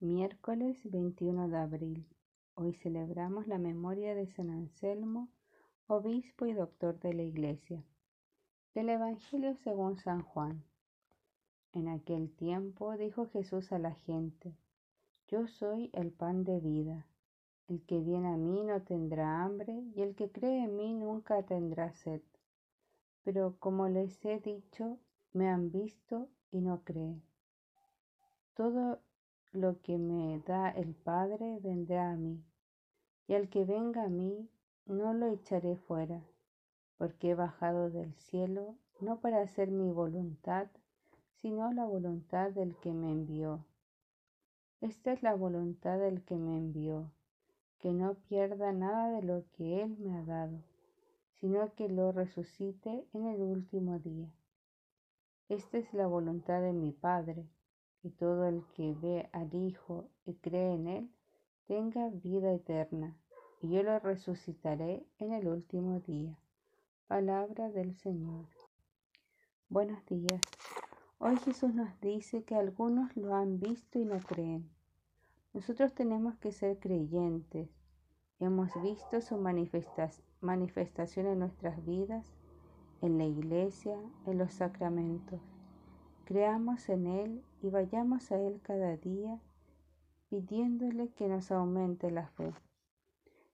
Miércoles 21 de abril. Hoy celebramos la memoria de San Anselmo, obispo y doctor de la Iglesia. Del Evangelio según San Juan. En aquel tiempo dijo Jesús a la gente, Yo soy el pan de vida. El que viene a mí no tendrá hambre y el que cree en mí nunca tendrá sed. Pero como les he dicho, me han visto y no creen. Todo lo que me da el Padre vendrá a mí, y al que venga a mí no lo echaré fuera, porque he bajado del cielo no para hacer mi voluntad, sino la voluntad del que me envió. Esta es la voluntad del que me envió, que no pierda nada de lo que Él me ha dado, sino que lo resucite en el último día. Esta es la voluntad de mi Padre y todo el que ve al Hijo y cree en Él tenga vida eterna, y yo lo resucitaré en el último día. Palabra del Señor. Buenos días. Hoy Jesús nos dice que algunos lo han visto y no creen. Nosotros tenemos que ser creyentes. Hemos visto su manifestación en nuestras vidas, en la iglesia, en los sacramentos. Creamos en Él y vayamos a Él cada día pidiéndole que nos aumente la fe.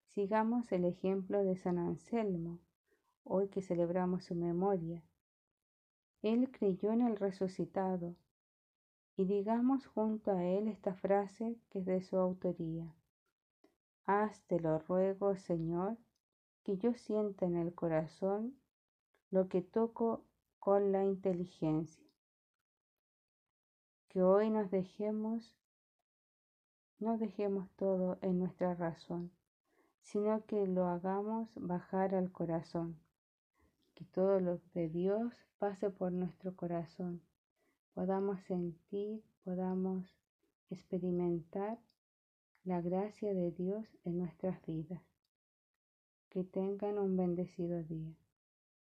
Sigamos el ejemplo de San Anselmo, hoy que celebramos su memoria. Él creyó en el resucitado y digamos junto a Él esta frase que es de su autoría. Haz, te lo ruego, Señor, que yo sienta en el corazón lo que toco con la inteligencia que hoy nos dejemos, no dejemos todo en nuestra razón, sino que lo hagamos bajar al corazón, que todo lo de Dios pase por nuestro corazón, podamos sentir, podamos experimentar la gracia de Dios en nuestras vidas. Que tengan un bendecido día.